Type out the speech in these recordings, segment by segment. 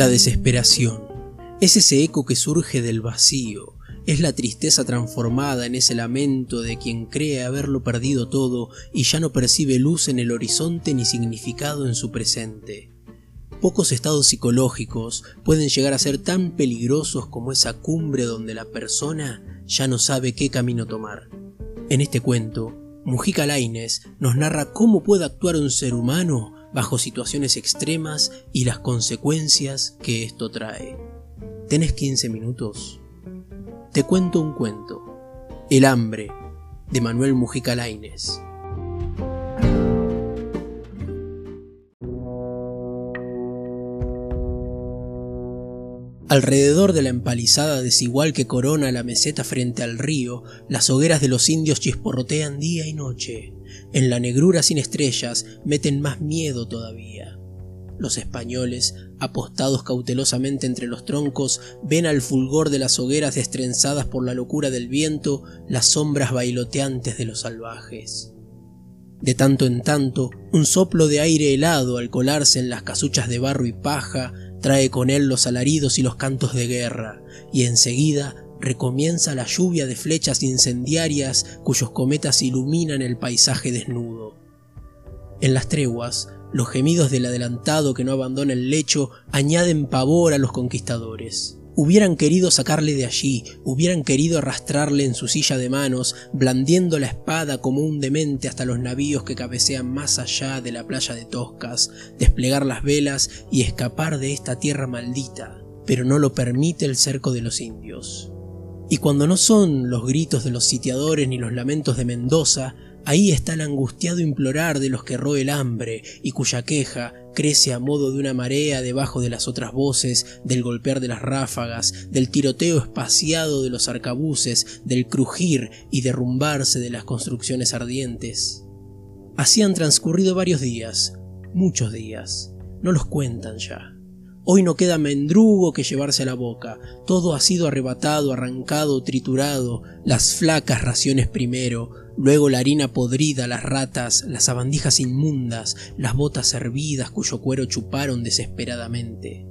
La desesperación es ese eco que surge del vacío, es la tristeza transformada en ese lamento de quien cree haberlo perdido todo y ya no percibe luz en el horizonte ni significado en su presente. Pocos estados psicológicos pueden llegar a ser tan peligrosos como esa cumbre donde la persona ya no sabe qué camino tomar. En este cuento, Mujica Laines nos narra cómo puede actuar un ser humano bajo situaciones extremas y las consecuencias que esto trae. ¿Tenés 15 minutos? Te cuento un cuento. El hambre, de Manuel Mujica Laines. Alrededor de la empalizada desigual que corona la meseta frente al río, las hogueras de los indios chisporrotean día y noche. En la negrura sin estrellas meten más miedo todavía. Los españoles, apostados cautelosamente entre los troncos, ven al fulgor de las hogueras destrenzadas por la locura del viento las sombras bailoteantes de los salvajes. De tanto en tanto, un soplo de aire helado al colarse en las casuchas de barro y paja Trae con él los alaridos y los cantos de guerra, y enseguida recomienza la lluvia de flechas incendiarias cuyos cometas iluminan el paisaje desnudo. En las treguas, los gemidos del adelantado que no abandona el lecho añaden pavor a los conquistadores. Hubieran querido sacarle de allí, hubieran querido arrastrarle en su silla de manos, blandiendo la espada como un demente hasta los navíos que cabecean más allá de la playa de Toscas, desplegar las velas y escapar de esta tierra maldita, pero no lo permite el cerco de los indios. Y cuando no son los gritos de los sitiadores ni los lamentos de Mendoza, Ahí está el angustiado implorar de los que roe el hambre y cuya queja crece a modo de una marea debajo de las otras voces, del golpear de las ráfagas, del tiroteo espaciado de los arcabuces, del crujir y derrumbarse de las construcciones ardientes. Así han transcurrido varios días, muchos días, no los cuentan ya. Hoy no queda mendrugo que llevarse a la boca, todo ha sido arrebatado, arrancado, triturado, las flacas raciones primero, luego la harina podrida, las ratas, las sabandijas inmundas, las botas hervidas cuyo cuero chuparon desesperadamente.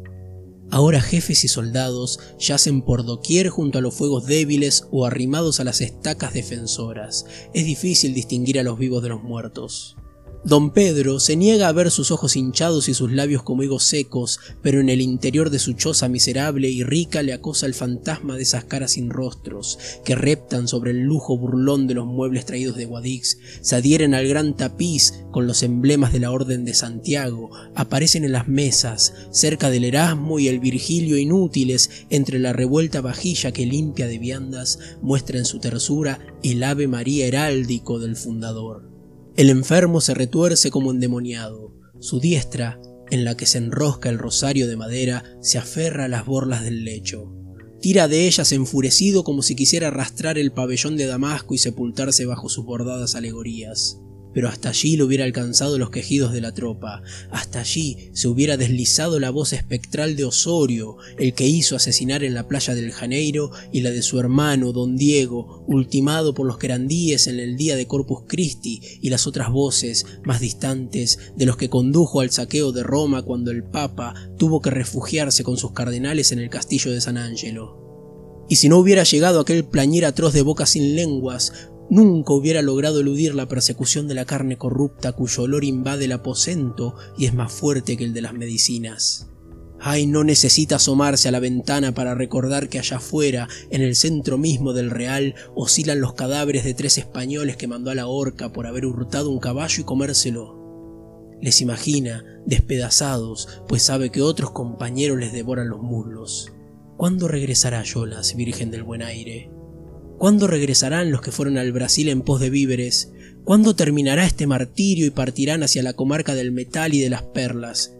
Ahora jefes y soldados yacen por doquier junto a los fuegos débiles o arrimados a las estacas defensoras. Es difícil distinguir a los vivos de los muertos. Don Pedro se niega a ver sus ojos hinchados y sus labios como higos secos, pero en el interior de su choza miserable y rica le acosa el fantasma de esas caras sin rostros, que reptan sobre el lujo burlón de los muebles traídos de Guadix, se adhieren al gran tapiz con los emblemas de la Orden de Santiago, aparecen en las mesas, cerca del Erasmo y el Virgilio inútiles, entre la revuelta vajilla que limpia de viandas muestra en su tersura el Ave María heráldico del fundador. El enfermo se retuerce como endemoniado. Su diestra, en la que se enrosca el rosario de madera, se aferra a las borlas del lecho. Tira de ellas enfurecido como si quisiera arrastrar el pabellón de Damasco y sepultarse bajo sus bordadas alegorías pero hasta allí lo hubiera alcanzado los quejidos de la tropa, hasta allí se hubiera deslizado la voz espectral de Osorio, el que hizo asesinar en la playa del Janeiro, y la de su hermano, don Diego, ultimado por los querandíes en el día de Corpus Christi, y las otras voces, más distantes, de los que condujo al saqueo de Roma cuando el Papa tuvo que refugiarse con sus cardenales en el castillo de San Angelo. Y si no hubiera llegado aquel plañir atroz de bocas sin lenguas, nunca hubiera logrado eludir la persecución de la carne corrupta cuyo olor invade el aposento y es más fuerte que el de las medicinas. Ay, no necesita asomarse a la ventana para recordar que allá afuera, en el centro mismo del real, oscilan los cadáveres de tres españoles que mandó a la horca por haber hurtado un caballo y comérselo. Les imagina despedazados, pues sabe que otros compañeros les devoran los muslos. ¿Cuándo regresará Yolas, Virgen del Buen Aire? ¿Cuándo regresarán los que fueron al Brasil en pos de víveres? ¿Cuándo terminará este martirio y partirán hacia la comarca del metal y de las perlas?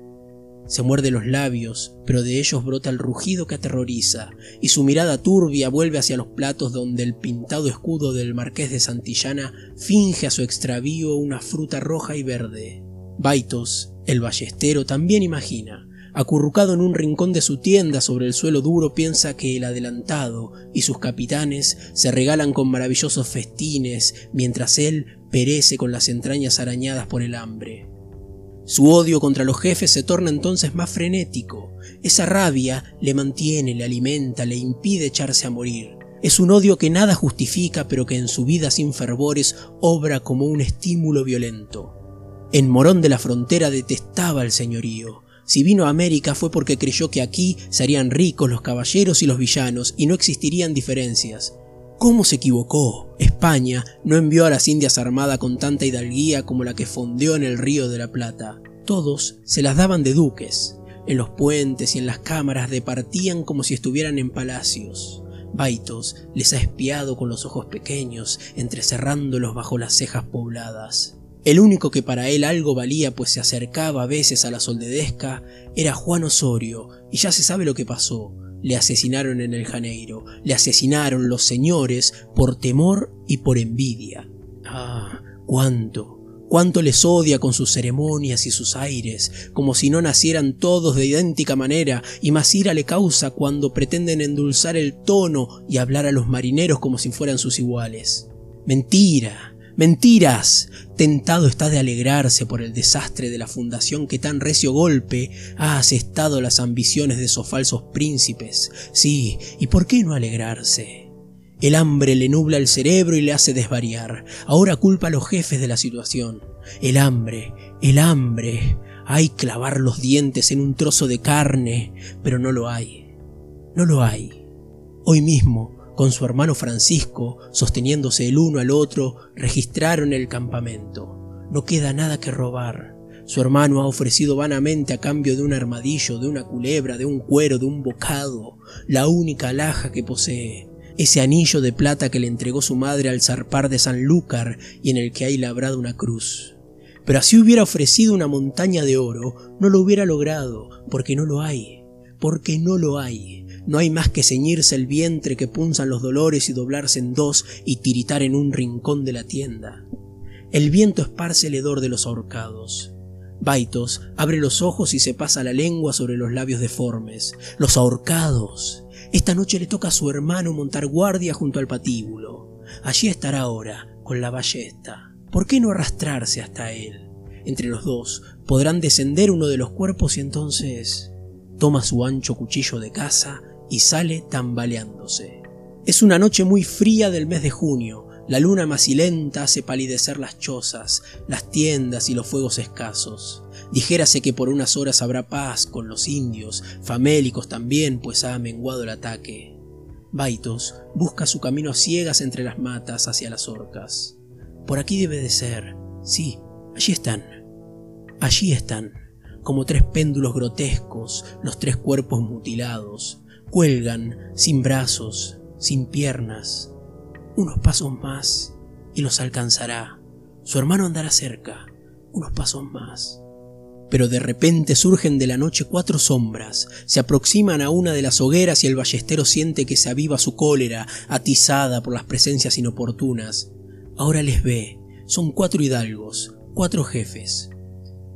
Se muerde los labios, pero de ellos brota el rugido que aterroriza, y su mirada turbia vuelve hacia los platos donde el pintado escudo del marqués de Santillana finge a su extravío una fruta roja y verde. Baitos, el ballestero, también imagina, Acurrucado en un rincón de su tienda sobre el suelo duro, piensa que el adelantado y sus capitanes se regalan con maravillosos festines, mientras él perece con las entrañas arañadas por el hambre. Su odio contra los jefes se torna entonces más frenético. Esa rabia le mantiene, le alimenta, le impide echarse a morir. Es un odio que nada justifica, pero que en su vida sin fervores obra como un estímulo violento. En Morón de la Frontera detestaba el señorío. Si vino a América fue porque creyó que aquí serían ricos los caballeros y los villanos y no existirían diferencias. ¿Cómo se equivocó? España no envió a las Indias armada con tanta hidalguía como la que fondeó en el río de la Plata. Todos se las daban de duques. En los puentes y en las cámaras departían como si estuvieran en palacios. Baitos les ha espiado con los ojos pequeños, entrecerrándolos bajo las cejas pobladas. El único que para él algo valía, pues se acercaba a veces a la soldedesca, era Juan Osorio, y ya se sabe lo que pasó. Le asesinaron en el Janeiro, le asesinaron los señores por temor y por envidia. Ah, cuánto, cuánto les odia con sus ceremonias y sus aires, como si no nacieran todos de idéntica manera, y más ira le causa cuando pretenden endulzar el tono y hablar a los marineros como si fueran sus iguales. Mentira, mentiras. Tentado está de alegrarse por el desastre de la fundación que tan recio golpe ha asestado las ambiciones de esos falsos príncipes. Sí, ¿y por qué no alegrarse? El hambre le nubla el cerebro y le hace desvariar. Ahora culpa a los jefes de la situación. El hambre, el hambre. Hay clavar los dientes en un trozo de carne, pero no lo hay. No lo hay. Hoy mismo, con su hermano Francisco, sosteniéndose el uno al otro, registraron el campamento. No queda nada que robar. Su hermano ha ofrecido vanamente a cambio de un armadillo, de una culebra, de un cuero, de un bocado, la única alhaja que posee ese anillo de plata que le entregó su madre al zarpar de Sanlúcar y en el que hay labrado una cruz. Pero así hubiera ofrecido una montaña de oro, no lo hubiera logrado, porque no lo hay, porque no lo hay. No hay más que ceñirse el vientre que punzan los dolores y doblarse en dos y tiritar en un rincón de la tienda. El viento esparce el hedor de los ahorcados. Baitos abre los ojos y se pasa la lengua sobre los labios deformes. Los ahorcados. Esta noche le toca a su hermano montar guardia junto al patíbulo. Allí estará ahora, con la ballesta. ¿Por qué no arrastrarse hasta él? Entre los dos podrán descender uno de los cuerpos y entonces toma su ancho cuchillo de caza y sale tambaleándose. Es una noche muy fría del mes de junio, la luna macilenta hace palidecer las chozas, las tiendas y los fuegos escasos. Dijérase que por unas horas habrá paz con los indios, famélicos también, pues ha menguado el ataque. Baitos busca su camino a ciegas entre las matas hacia las orcas. Por aquí debe de ser. Sí, allí están. Allí están, como tres péndulos grotescos, los tres cuerpos mutilados. Cuelgan, sin brazos, sin piernas. Unos pasos más y los alcanzará. Su hermano andará cerca. Unos pasos más pero de repente surgen de la noche cuatro sombras, se aproximan a una de las hogueras y el ballestero siente que se aviva su cólera, atizada por las presencias inoportunas. Ahora les ve, son cuatro hidalgos, cuatro jefes.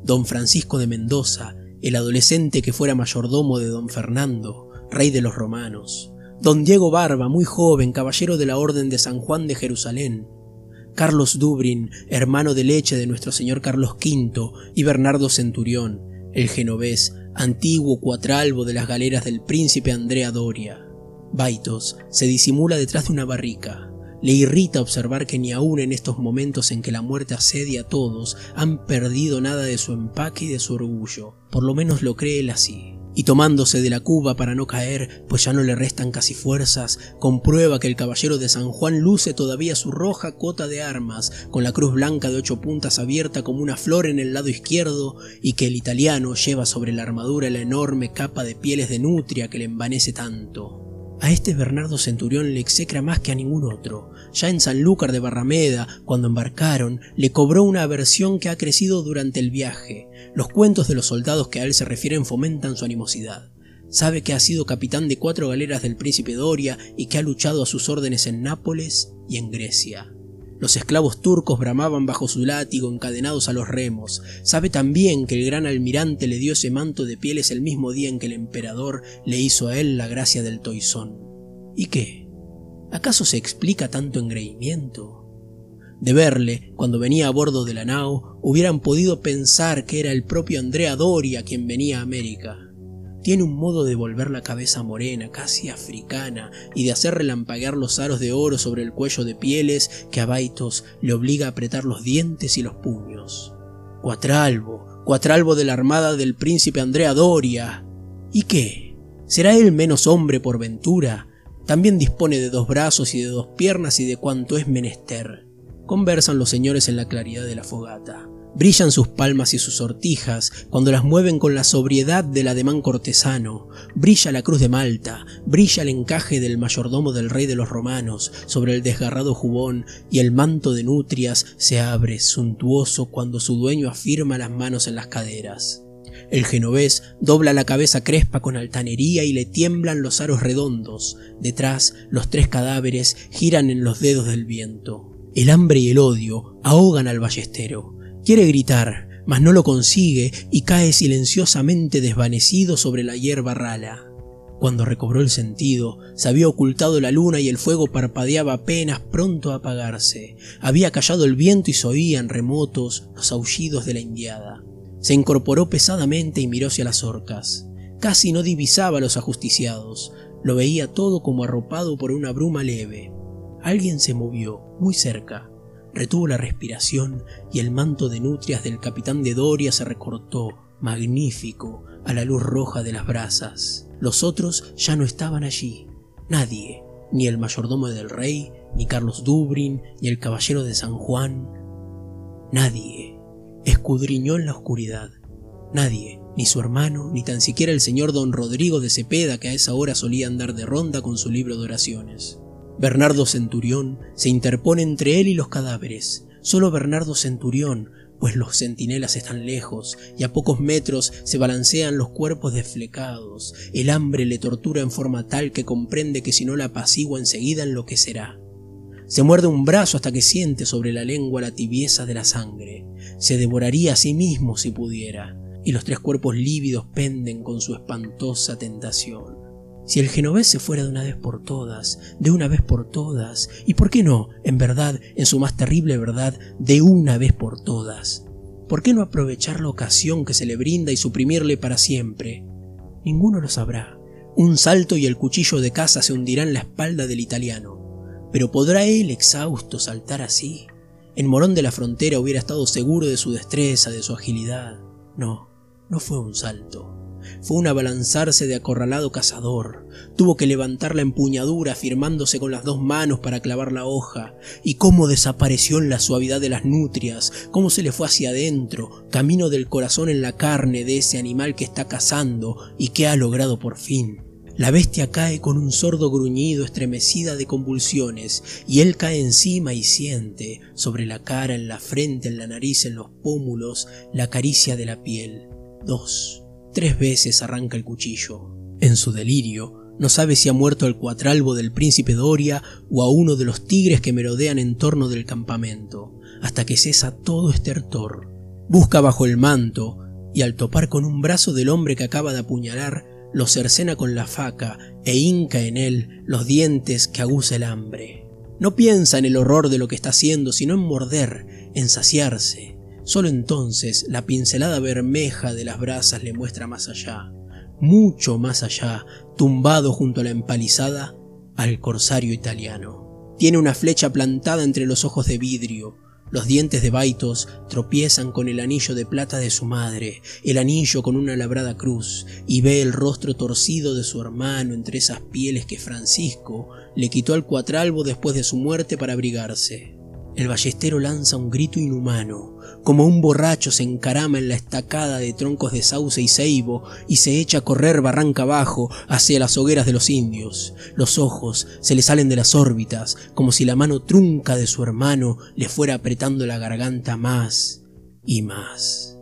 Don Francisco de Mendoza, el adolescente que fuera mayordomo de don Fernando, rey de los romanos. Don Diego Barba, muy joven, caballero de la Orden de San Juan de Jerusalén. Carlos Dubrin, hermano de leche de nuestro señor Carlos V, y Bernardo Centurión, el genovés, antiguo cuatralbo de las galeras del príncipe Andrea Doria. Baitos se disimula detrás de una barrica. Le irrita observar que ni aun en estos momentos en que la muerte asedia a todos han perdido nada de su empaque y de su orgullo. Por lo menos lo cree él así y tomándose de la cuba para no caer, pues ya no le restan casi fuerzas, comprueba que el caballero de San Juan luce todavía su roja cota de armas, con la cruz blanca de ocho puntas abierta como una flor en el lado izquierdo, y que el italiano lleva sobre la armadura la enorme capa de pieles de nutria que le envanece tanto. A este Bernardo Centurión le execra más que a ningún otro. Ya en Sanlúcar de Barrameda, cuando embarcaron, le cobró una aversión que ha crecido durante el viaje. Los cuentos de los soldados que a él se refieren fomentan su animosidad. Sabe que ha sido capitán de cuatro galeras del príncipe Doria y que ha luchado a sus órdenes en Nápoles y en Grecia. Los esclavos turcos bramaban bajo su látigo encadenados a los remos. Sabe también que el gran almirante le dio ese manto de pieles el mismo día en que el emperador le hizo a él la gracia del toisón. ¿Y qué? ¿Acaso se explica tanto engreimiento? De verle, cuando venía a bordo de la nao, hubieran podido pensar que era el propio Andrea Doria quien venía a América. Tiene un modo de volver la cabeza morena, casi africana, y de hacer relampaguear los aros de oro sobre el cuello de pieles que a Baitos le obliga a apretar los dientes y los puños. Cuatralbo, Cuatralbo de la armada del príncipe Andrea Doria. ¿Y qué? ¿Será él menos hombre por ventura? También dispone de dos brazos y de dos piernas y de cuanto es menester. Conversan los señores en la claridad de la fogata. Brillan sus palmas y sus sortijas cuando las mueven con la sobriedad del ademán cortesano. Brilla la cruz de Malta, brilla el encaje del mayordomo del rey de los romanos sobre el desgarrado jubón y el manto de nutrias se abre suntuoso cuando su dueño afirma las manos en las caderas. El genovés dobla la cabeza crespa con altanería y le tiemblan los aros redondos. Detrás, los tres cadáveres giran en los dedos del viento. El hambre y el odio ahogan al ballestero. Quiere gritar, mas no lo consigue y cae silenciosamente desvanecido sobre la hierba rala. Cuando recobró el sentido, se había ocultado la luna y el fuego parpadeaba apenas pronto a apagarse. Había callado el viento y se oían remotos los aullidos de la indiada. Se incorporó pesadamente y miró hacia las orcas. Casi no divisaba a los ajusticiados, lo veía todo como arropado por una bruma leve. Alguien se movió, muy cerca, Retuvo la respiración y el manto de nutrias del capitán de Doria se recortó, magnífico, a la luz roja de las brasas. Los otros ya no estaban allí. Nadie, ni el mayordomo del rey, ni Carlos Dubrin, ni el caballero de San Juan. Nadie. Escudriñó en la oscuridad. Nadie, ni su hermano, ni tan siquiera el señor don Rodrigo de Cepeda que a esa hora solía andar de ronda con su libro de oraciones. Bernardo Centurión se interpone entre él y los cadáveres. Solo Bernardo Centurión, pues los centinelas están lejos y a pocos metros se balancean los cuerpos desflecados. El hambre le tortura en forma tal que comprende que si no la apacigua enseguida enloquecerá. Se muerde un brazo hasta que siente sobre la lengua la tibieza de la sangre. Se devoraría a sí mismo si pudiera, y los tres cuerpos lívidos penden con su espantosa tentación. Si el genovés se fuera de una vez por todas, de una vez por todas, y por qué no, en verdad, en su más terrible verdad, de una vez por todas, ¿por qué no aprovechar la ocasión que se le brinda y suprimirle para siempre? Ninguno lo sabrá. Un salto y el cuchillo de caza se hundirá en la espalda del italiano. Pero ¿podrá él, exhausto, saltar así? En Morón de la Frontera hubiera estado seguro de su destreza, de su agilidad. No, no fue un salto fue un abalanzarse de acorralado cazador. Tuvo que levantar la empuñadura firmándose con las dos manos para clavar la hoja. Y cómo desapareció en la suavidad de las nutrias, cómo se le fue hacia adentro, camino del corazón en la carne de ese animal que está cazando y que ha logrado por fin. La bestia cae con un sordo gruñido estremecida de convulsiones, y él cae encima y siente, sobre la cara, en la frente, en la nariz, en los pómulos, la caricia de la piel. Dos. Tres veces arranca el cuchillo. En su delirio, no sabe si ha muerto al cuatralbo del príncipe Doria o a uno de los tigres que merodean en torno del campamento, hasta que cesa todo estertor. Busca bajo el manto y al topar con un brazo del hombre que acaba de apuñalar, lo cercena con la faca e hinca en él los dientes que aguza el hambre. No piensa en el horror de lo que está haciendo, sino en morder, en saciarse. Solo entonces la pincelada bermeja de las brasas le muestra más allá, mucho más allá, tumbado junto a la empalizada, al corsario italiano. Tiene una flecha plantada entre los ojos de vidrio, los dientes de Baitos tropiezan con el anillo de plata de su madre, el anillo con una labrada cruz, y ve el rostro torcido de su hermano entre esas pieles que Francisco le quitó al cuatralbo después de su muerte para abrigarse. El ballestero lanza un grito inhumano, como un borracho se encarama en la estacada de troncos de sauce y ceibo y se echa a correr barranca abajo hacia las hogueras de los indios. Los ojos se le salen de las órbitas, como si la mano trunca de su hermano le fuera apretando la garganta más y más.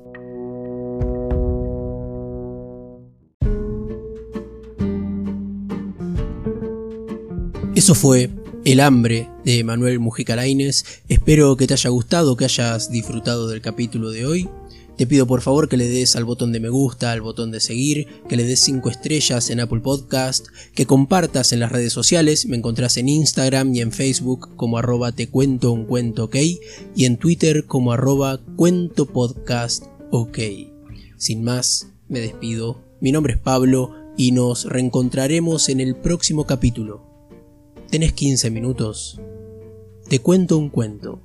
Eso fue el hambre de Manuel Mujica Lainez. Espero que te haya gustado, que hayas disfrutado del capítulo de hoy. Te pido por favor que le des al botón de me gusta, al botón de seguir, que le des 5 estrellas en Apple Podcast, que compartas en las redes sociales, me encontrás en Instagram y en Facebook como arroba te cuento un cuento ok y en Twitter como arroba cuento podcast ok. Sin más, me despido. Mi nombre es Pablo y nos reencontraremos en el próximo capítulo. ¿Tenés 15 minutos? Te cuento un cuento.